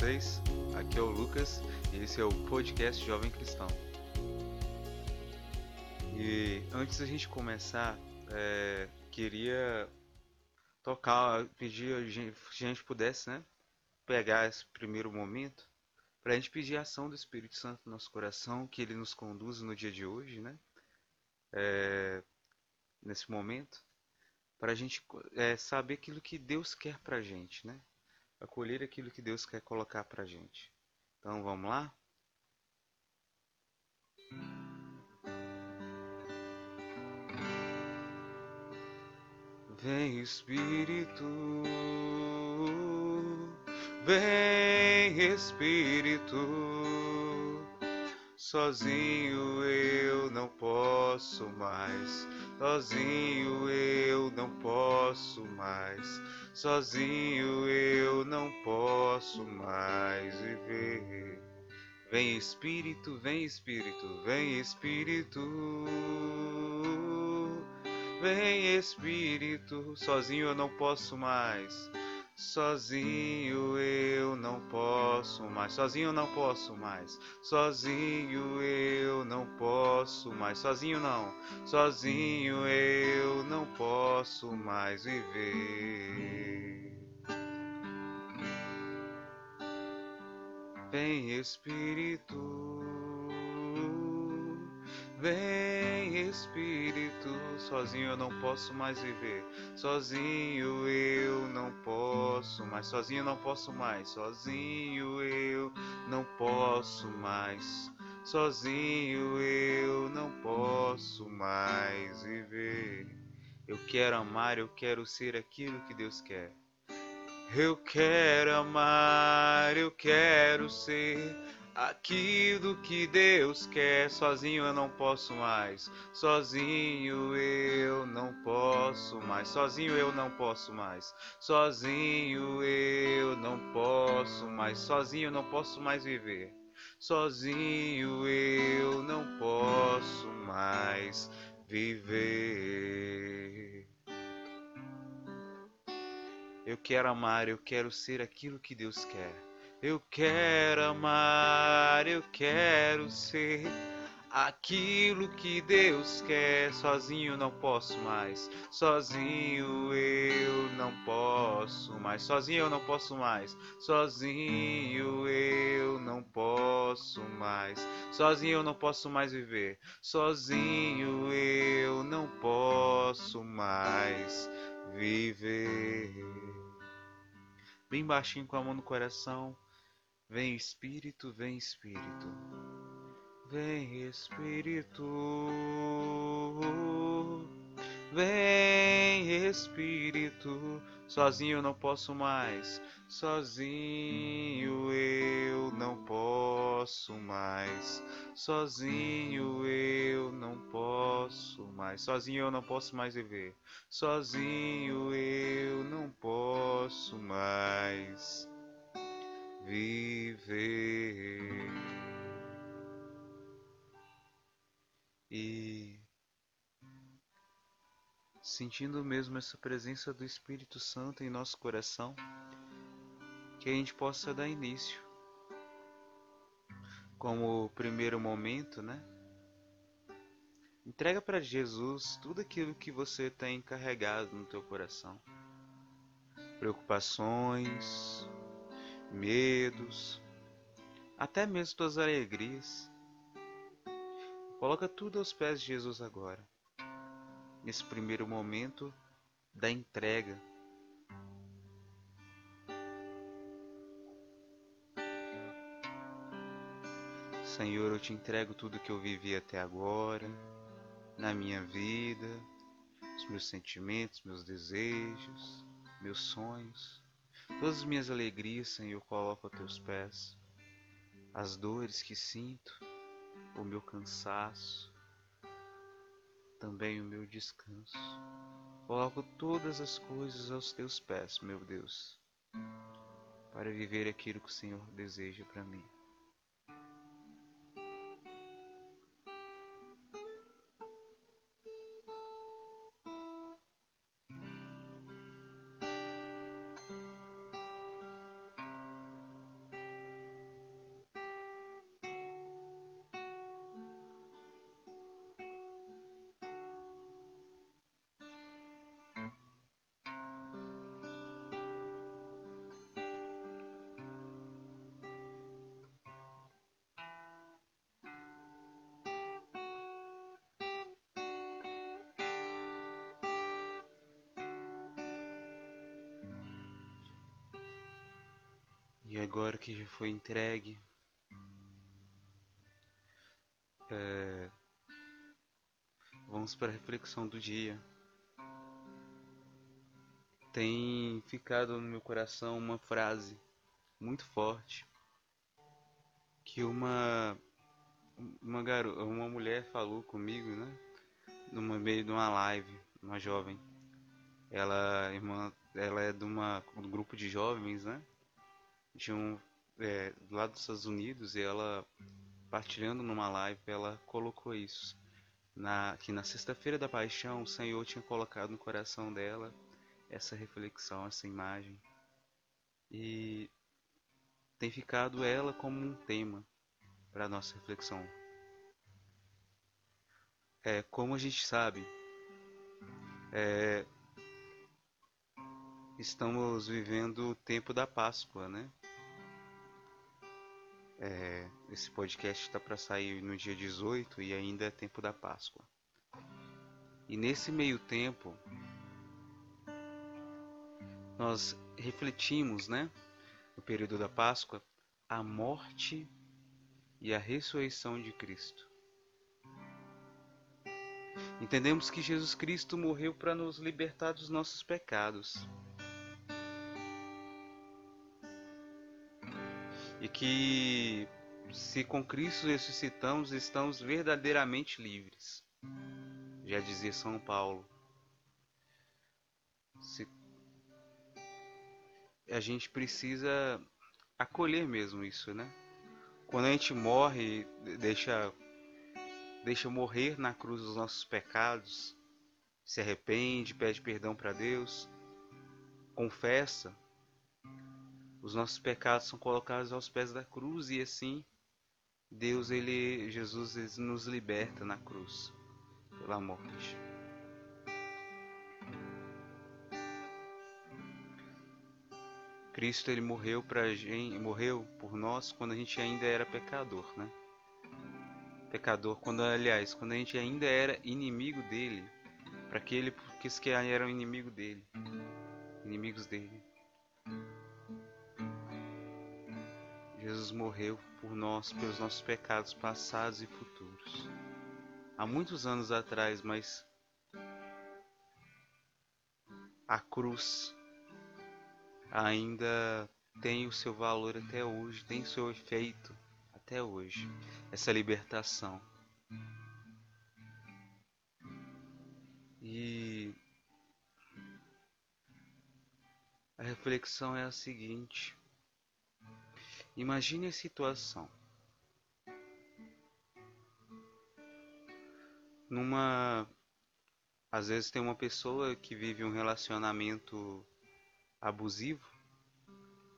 vocês? Aqui é o Lucas e esse é o podcast Jovem Cristão. E antes da gente começar, é, queria tocar, pedir a gente, se a gente pudesse, né, pegar esse primeiro momento para a gente pedir a ação do Espírito Santo no nosso coração, que ele nos conduza no dia de hoje, né, é, nesse momento, para a gente é, saber aquilo que Deus quer para a gente, né, acolher aquilo que Deus quer colocar para gente. Então vamos lá? Vem Espírito, vem Espírito, sozinho eu não posso mais, sozinho eu não posso mais, sozinho eu não posso mais viver. Vem Espírito, vem Espírito, vem Espírito. Vem Espírito, sozinho eu não posso mais. Sozinho eu não posso mais. Sozinho eu não posso mais. Sozinho eu não posso mais. Sozinho não. Sozinho eu não posso mais viver. Vem Espírito. Vem Espírito, sozinho eu não posso mais viver. Sozinho eu não posso mais, sozinho eu não posso mais, sozinho eu não posso mais. Sozinho eu não posso mais viver. Eu quero amar, eu quero ser aquilo que Deus quer. Eu quero amar, eu quero ser aquilo que Deus quer. Sozinho eu não posso mais. Sozinho eu não posso mais. Sozinho eu não posso mais. Sozinho eu não posso mais. Sozinho eu não posso mais viver. Sozinho eu não posso mais viver. Eu quero amar, eu quero ser aquilo que Deus quer. Eu quero amar, eu quero ser aquilo que Deus quer. Sozinho não posso mais, sozinho eu não posso mais, sozinho eu não posso mais, sozinho eu não posso mais, sozinho eu não posso mais viver, sozinho eu não posso mais viver. Bem baixinho com a mão no coração. Vem Espírito, vem Espírito, vem Espírito, vem Espírito. Sozinho eu não posso mais, sozinho eu não posso mais, sozinho eu não posso mais, sozinho eu não posso mais viver, sozinho eu não posso mais viver. E sentindo mesmo essa presença do Espírito Santo em nosso coração, que a gente possa dar início. Como primeiro momento, né? Entrega para Jesus tudo aquilo que você tem carregado no teu coração. Preocupações, medos, até mesmo tuas alegrias. Coloca tudo aos pés de Jesus agora, nesse primeiro momento da entrega. Senhor, eu te entrego tudo que eu vivi até agora, na minha vida, os meus sentimentos, meus desejos, meus sonhos. Todas as minhas alegrias, Senhor, eu coloco a teus pés. As dores que sinto, o meu cansaço, também o meu descanso. Coloco todas as coisas aos teus pés, meu Deus, para viver aquilo que o Senhor deseja para mim. E agora que já foi entregue, é, vamos para a reflexão do dia. Tem ficado no meu coração uma frase muito forte que uma uma garota, uma mulher falou comigo, né? No meio de uma live, uma jovem. Ela, irmã, ela é de uma um grupo de jovens, né? De um é, dos Estados Unidos e ela partilhando numa live, ela colocou isso. Na, que na sexta-feira da paixão o Senhor tinha colocado no coração dela essa reflexão, essa imagem. E tem ficado ela como um tema para nossa reflexão. É, como a gente sabe, é, estamos vivendo o tempo da Páscoa, né? É, esse podcast está para sair no dia 18 e ainda é tempo da Páscoa. E nesse meio tempo, nós refletimos, né, no período da Páscoa, a morte e a ressurreição de Cristo. Entendemos que Jesus Cristo morreu para nos libertar dos nossos pecados. E que se com Cristo ressuscitamos, estamos verdadeiramente livres. Já dizia São Paulo. Se a gente precisa acolher mesmo isso, né? Quando a gente morre, deixa deixa morrer na cruz os nossos pecados, se arrepende, pede perdão para Deus, confessa, os nossos pecados são colocados aos pés da cruz e assim Deus, ele, Jesus, ele nos liberta na cruz pela morte. Cristo ele morreu para gente, morreu por nós quando a gente ainda era pecador, né? Pecador quando aliás, quando a gente ainda era inimigo dele, para que que eram inimigo dele, inimigos dele. Jesus morreu por nós, pelos nossos pecados passados e futuros. Há muitos anos atrás, mas a cruz ainda tem o seu valor até hoje, tem o seu efeito até hoje, essa libertação. E a reflexão é a seguinte: imagine a situação. Numa às vezes tem uma pessoa que vive um relacionamento abusivo,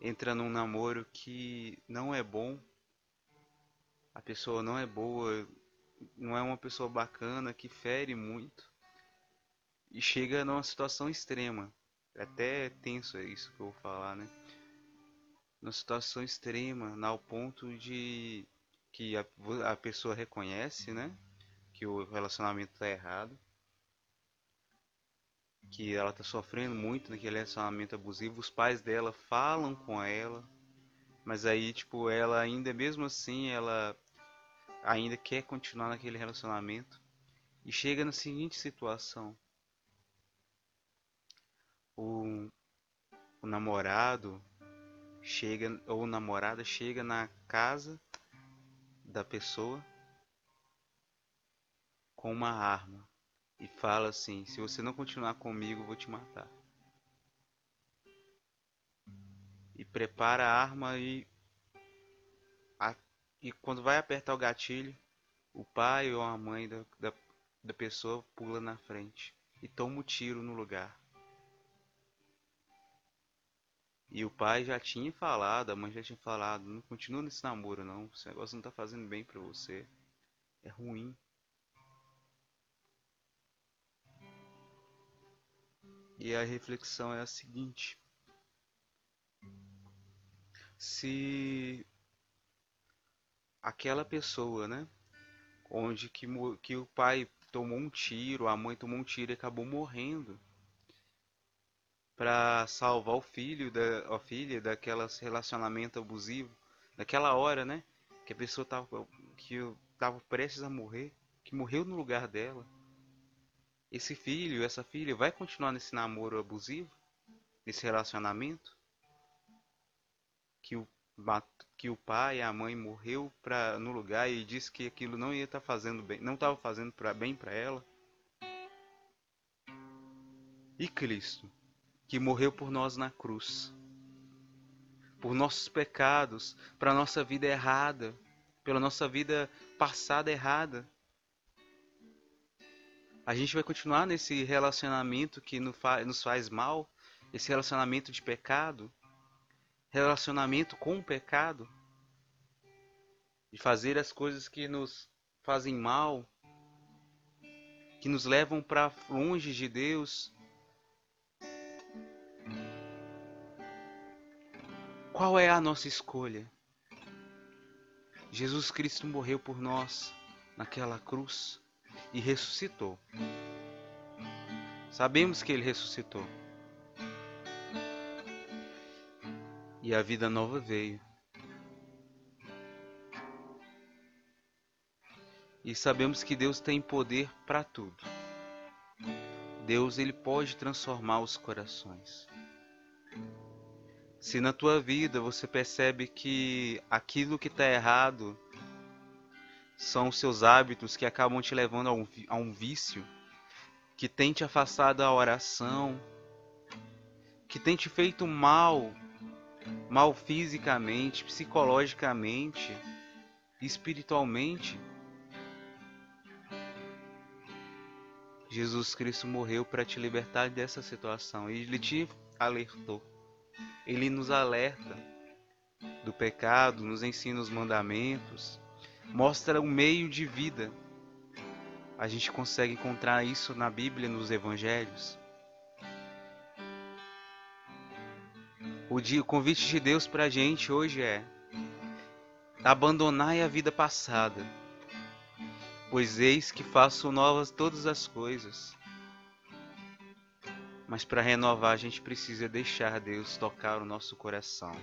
entra num namoro que não é bom, a pessoa não é boa, não é uma pessoa bacana, que fere muito, e chega numa situação extrema. É até tenso isso que eu vou falar, né? Numa situação extrema, ao ponto de que a, a pessoa reconhece, né? Que o relacionamento está errado que ela está sofrendo muito naquele relacionamento abusivo. Os pais dela falam com ela, mas aí, tipo, ela ainda, mesmo assim, ela ainda quer continuar naquele relacionamento. E chega na seguinte situação: o, o namorado chega, ou namorada chega na casa da pessoa com uma arma e fala assim: se você não continuar comigo, vou te matar. E prepara a arma e, a, e quando vai apertar o gatilho, o pai ou a mãe da, da, da pessoa pula na frente e toma o um tiro no lugar. E o pai já tinha falado, a mãe já tinha falado, não continua nesse namoro não, esse negócio não tá fazendo bem para você. É ruim. E a reflexão é a seguinte: se aquela pessoa, né, onde que, que o pai tomou um tiro, a mãe tomou um tiro e acabou morrendo, para salvar o filho da a filha daquele relacionamento abusivo, naquela hora, né? Que a pessoa tava que tava prestes a morrer, que morreu no lugar dela. Esse filho, essa filha vai continuar nesse namoro abusivo, nesse relacionamento que o que o pai e a mãe morreu para no lugar e disse que aquilo não ia estar tá fazendo bem, não estava fazendo para bem para ela. E Cristo, que morreu por nós na cruz, por nossos pecados, para nossa vida errada, pela nossa vida passada errada. A gente vai continuar nesse relacionamento que nos faz mal, esse relacionamento de pecado, relacionamento com o pecado, de fazer as coisas que nos fazem mal, que nos levam para longe de Deus. Qual é a nossa escolha? Jesus Cristo morreu por nós naquela cruz e ressuscitou. Sabemos que ele ressuscitou. e a vida nova veio. E sabemos que Deus tem poder para tudo. Deus ele pode transformar os corações. Se na tua vida você percebe que aquilo que está errado são os seus hábitos que acabam te levando a um, a um vício, que tem te afastado da oração, que tem te feito mal mal fisicamente, psicologicamente, espiritualmente. Jesus Cristo morreu para te libertar dessa situação e ele te alertou. Ele nos alerta do pecado, nos ensina os mandamentos, mostra um meio de vida. A gente consegue encontrar isso na Bíblia, nos evangelhos. O, o convite de Deus para a gente hoje é abandonai a vida passada, pois eis que faço novas todas as coisas. Mas para renovar a gente precisa deixar Deus tocar o nosso coração.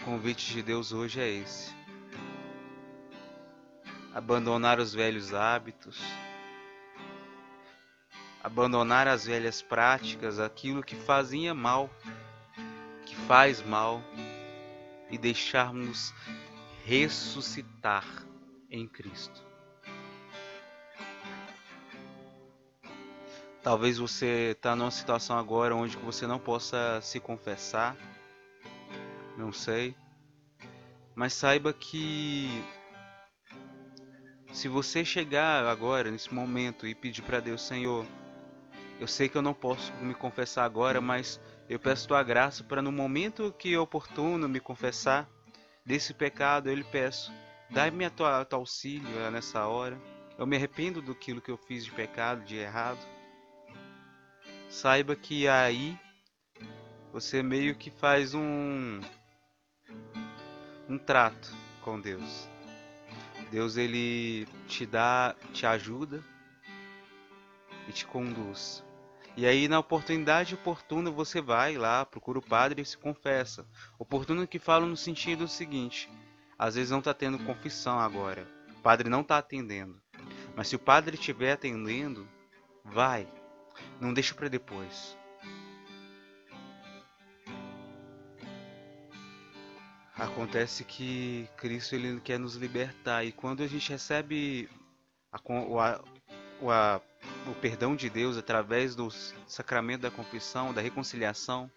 O convite de Deus hoje é esse: abandonar os velhos hábitos abandonar as velhas práticas, aquilo que fazia mal, que faz mal, e deixarmos ressuscitar em Cristo. Talvez você está numa situação agora onde você não possa se confessar, não sei, mas saiba que se você chegar agora nesse momento e pedir para Deus, Senhor, eu sei que eu não posso me confessar agora, mas eu peço tua graça para no momento que é oportuno me confessar desse pecado, eu lhe peço, dai-me a tua, teu auxílio eh, nessa hora. Eu me arrependo do que eu fiz de pecado, de errado. Saiba que aí você meio que faz um um trato com Deus. Deus ele te dá, te ajuda e te conduz. E aí, na oportunidade oportuna, você vai lá, procura o padre e se confessa. Oportuno que falo no sentido seguinte: às vezes não está tendo confissão agora, o padre não está atendendo. Mas se o padre estiver atendendo, vai, não deixa para depois. Acontece que Cristo ele quer nos libertar e quando a gente recebe a, a, a o perdão de Deus através do sacramento da confissão, da reconciliação,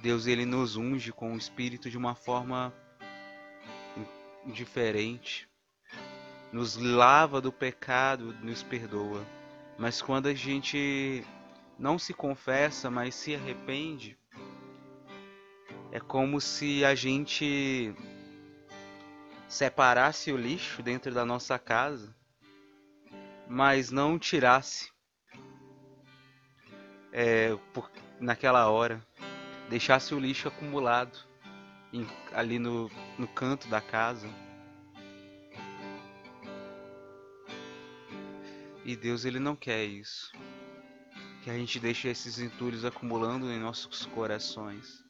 Deus ele nos unge com o Espírito de uma forma diferente, nos lava do pecado, nos perdoa. Mas quando a gente não se confessa, mas se arrepende, é como se a gente separasse o lixo dentro da nossa casa mas não tirasse é, por, naquela hora, deixasse o lixo acumulado em, ali no, no canto da casa. E Deus ele não quer isso. Que a gente deixe esses entulhos acumulando em nossos corações.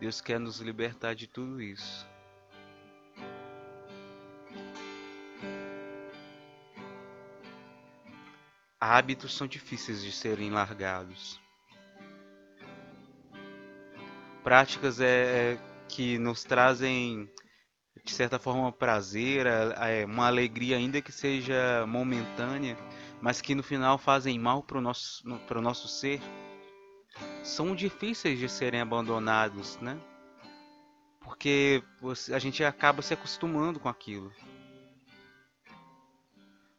Deus quer nos libertar de tudo isso. Hábitos são difíceis de serem largados. Práticas é, é que nos trazem de certa forma prazer, é, uma alegria ainda que seja momentânea, mas que no final fazem mal para o nosso, para o nosso ser, são difíceis de serem abandonados, né? Porque a gente acaba se acostumando com aquilo.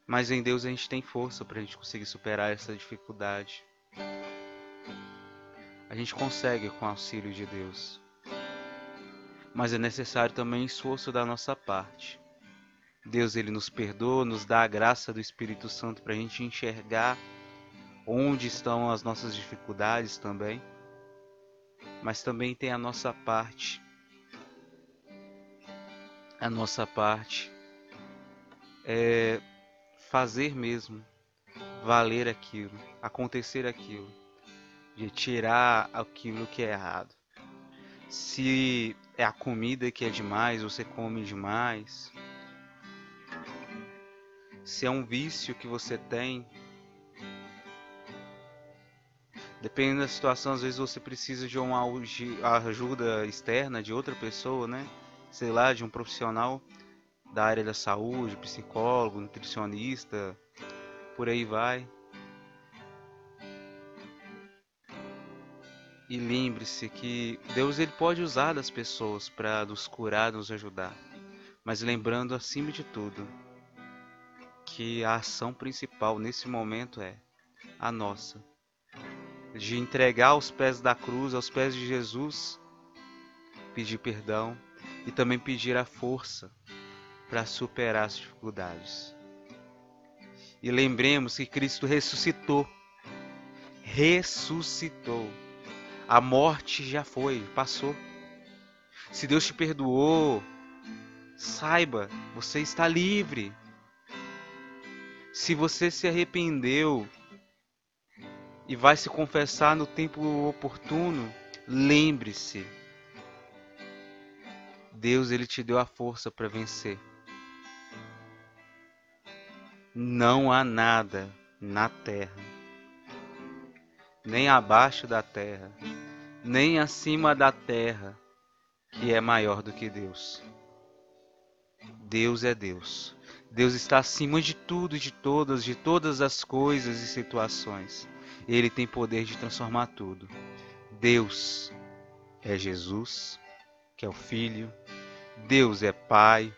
Mas em Deus a gente tem força para a gente conseguir superar essa dificuldade. A gente consegue com o auxílio de Deus. Mas é necessário também esforço da nossa parte. Deus ele nos perdoa, nos dá a graça do Espírito Santo para a gente enxergar onde estão as nossas dificuldades também. Mas também tem a nossa parte. A nossa parte é fazer mesmo valer aquilo, acontecer aquilo, de tirar aquilo que é errado. Se é a comida que é demais, você come demais. Se é um vício que você tem, dependendo da situação, às vezes você precisa de uma ajuda externa de outra pessoa, né? Sei lá, de um profissional da área da saúde, psicólogo, nutricionista, por aí vai. E lembre-se que Deus ele pode usar das pessoas para nos curar, nos ajudar. Mas lembrando acima de tudo que a ação principal nesse momento é a nossa. De entregar aos pés da cruz, aos pés de Jesus, pedir perdão e também pedir a força para superar as dificuldades. E lembremos que Cristo ressuscitou. Ressuscitou. A morte já foi, passou. Se Deus te perdoou, saiba, você está livre. Se você se arrependeu e vai se confessar no tempo oportuno, lembre-se. Deus ele te deu a força para vencer. Não há nada na terra, nem abaixo da terra, nem acima da terra, que é maior do que Deus. Deus é Deus. Deus está acima de tudo, de todas, de todas as coisas e situações. Ele tem poder de transformar tudo. Deus é Jesus, que é o Filho. Deus é Pai.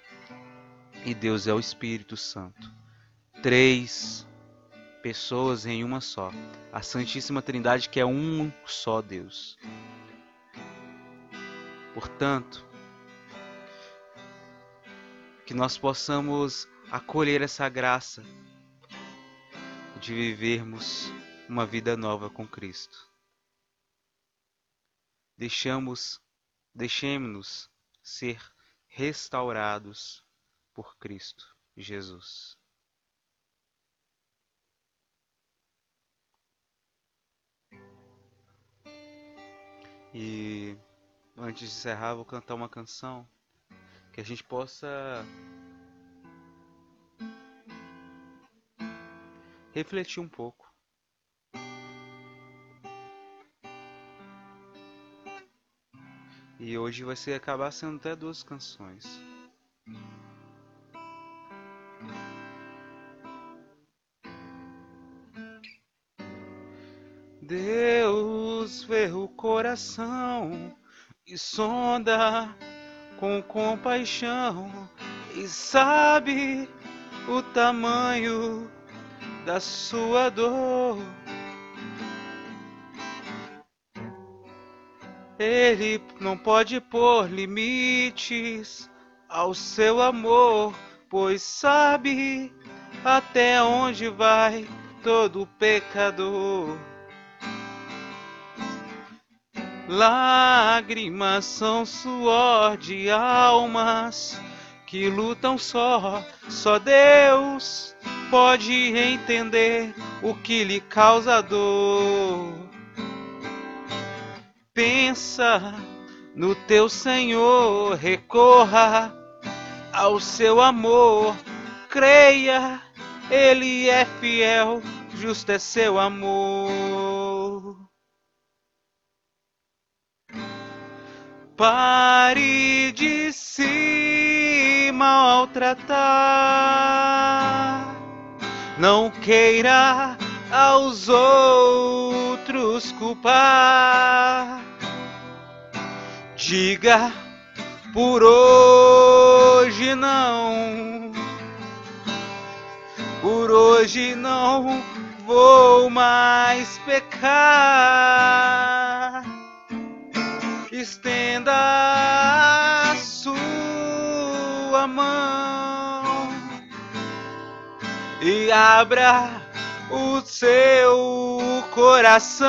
E Deus é o Espírito Santo três pessoas em uma só. A Santíssima Trindade, que é um só Deus. Portanto, que nós possamos acolher essa graça de vivermos uma vida nova com Cristo. Deixamos, deixemos-nos ser restaurados por Cristo Jesus. E antes de encerrar, vou cantar uma canção que a gente possa refletir um pouco. E hoje vai ser acabar sendo até duas canções. Deus vê o coração e sonda com compaixão e sabe o tamanho da sua dor. Ele não pode pôr limites ao seu amor, pois sabe até onde vai todo pecador. Lágrimas são suor de almas que lutam só, só Deus pode entender o que lhe causa dor. Pensa no teu Senhor, recorra ao seu amor, creia, Ele é fiel, justo é seu amor. Pare de se maltratar, não queira aos outros culpar. Diga por hoje não, por hoje não vou mais pecar. Estenda sua mão e abra o seu coração.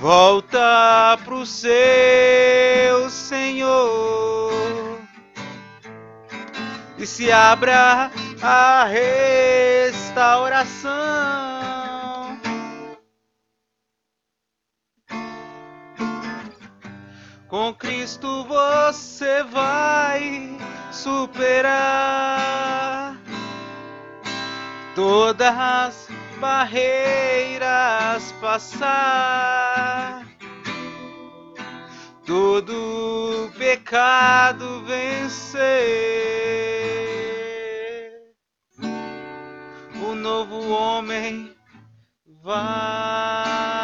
Volta pro seu Senhor e se abra a restauração. Com Cristo você vai superar todas as barreiras passar, todo pecado vencer. O novo homem vai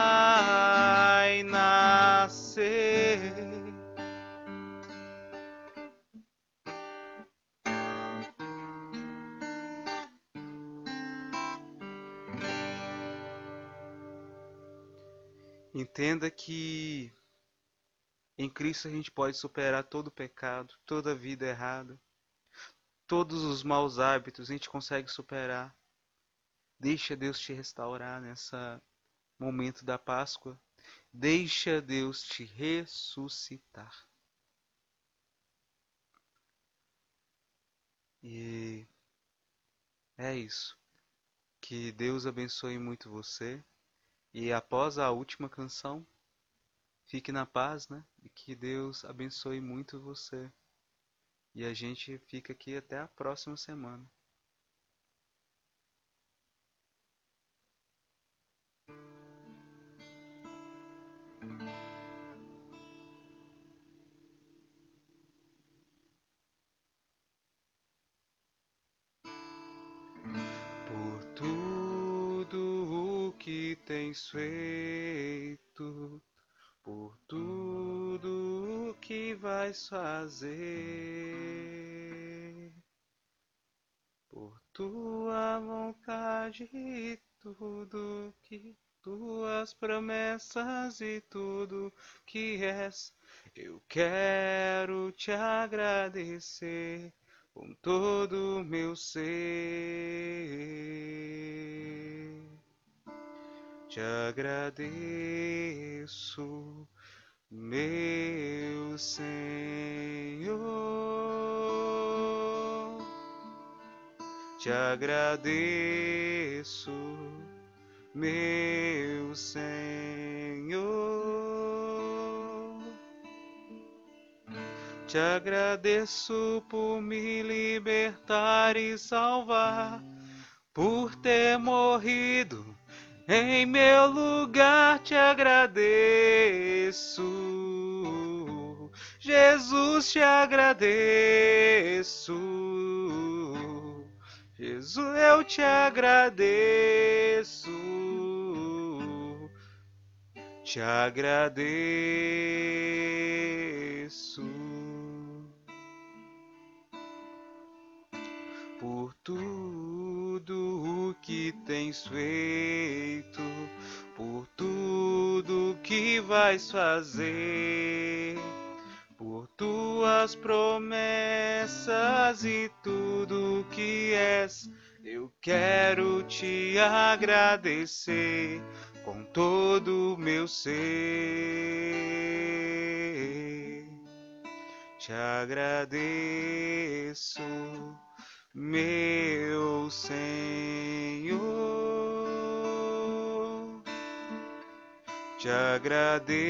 Entenda que em Cristo a gente pode superar todo pecado, toda vida errada, todos os maus hábitos, a gente consegue superar. Deixa Deus te restaurar nessa momento da Páscoa. Deixa Deus te ressuscitar. E é isso. Que Deus abençoe muito você. E após a última canção, fique na paz, né? E que Deus abençoe muito você. E a gente fica aqui até a próxima semana. Tens feito, por tudo que vais fazer, por tua vontade e tudo que tuas promessas e tudo que és, eu quero te agradecer com todo o meu ser te agradeço, meu Senhor. Te agradeço, meu Senhor. Te agradeço por me libertar e salvar, por ter morrido em meu lugar te agradeço, Jesus te agradeço, Jesus eu te agradeço, te agradeço por tudo que tens feito, por tudo que vais fazer, por tuas promessas e tudo que és. Eu quero te agradecer com todo o meu ser. Te agradeço meu Senhor. Te agradeço,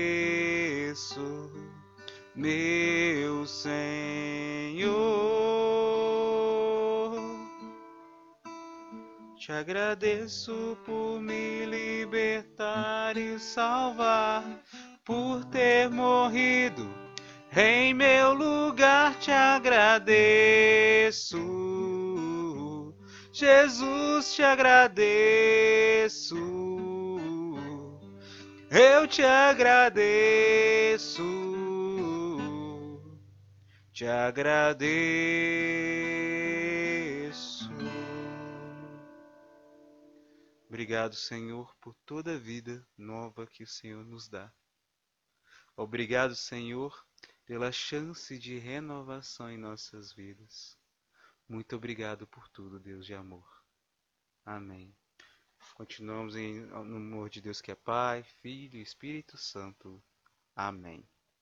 meu Senhor. Te agradeço por me libertar e salvar, por ter morrido em meu lugar. Te agradeço. Jesus, te agradeço. Eu te agradeço. Te agradeço. Obrigado, Senhor, por toda a vida nova que o Senhor nos dá. Obrigado, Senhor, pela chance de renovação em nossas vidas. Muito obrigado por tudo, Deus de amor. Amém. Continuamos em, no amor de Deus que é Pai, Filho e Espírito Santo. Amém.